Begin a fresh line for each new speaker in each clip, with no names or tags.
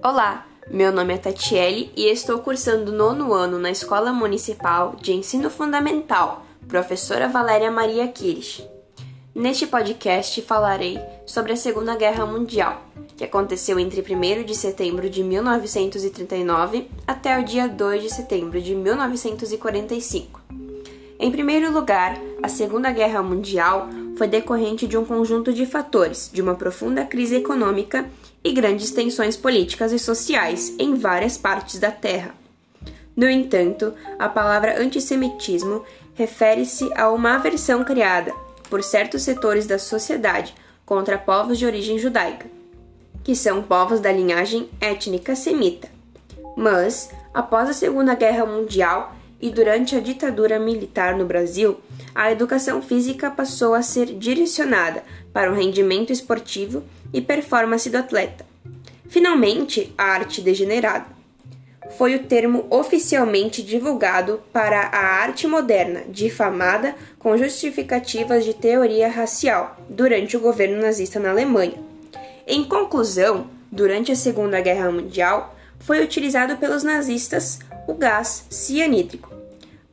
Olá, meu nome é Tatiele e estou cursando nono ano na Escola Municipal de Ensino Fundamental, professora Valéria Maria Kirish. Neste podcast falarei sobre a Segunda Guerra Mundial, que aconteceu entre 1 de setembro de 1939 até o dia 2 de setembro de 1945. Em primeiro lugar, a Segunda Guerra Mundial foi decorrente de um conjunto de fatores, de uma profunda crise econômica e grandes tensões políticas e sociais em várias partes da Terra. No entanto, a palavra antissemitismo refere-se a uma aversão criada por certos setores da sociedade contra povos de origem judaica, que são povos da linhagem étnica semita. Mas, após a Segunda Guerra Mundial, e durante a ditadura militar no Brasil, a educação física passou a ser direcionada para o rendimento esportivo e performance do atleta. Finalmente, a arte degenerada foi o termo oficialmente divulgado para a arte moderna, difamada com justificativas de teoria racial durante o governo nazista na Alemanha. Em conclusão, durante a Segunda Guerra Mundial, foi utilizado pelos nazistas o gás cianídrico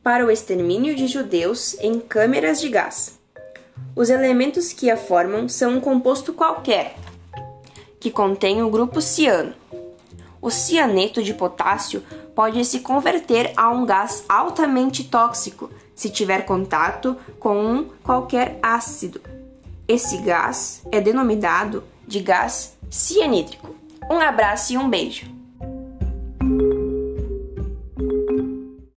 para o extermínio de judeus em câmeras de gás. Os elementos que a formam são um composto qualquer, que contém o grupo ciano. O cianeto de potássio pode se converter a um gás altamente tóxico se tiver contato com um qualquer ácido. Esse gás é denominado de gás cianídrico. Um abraço e um beijo!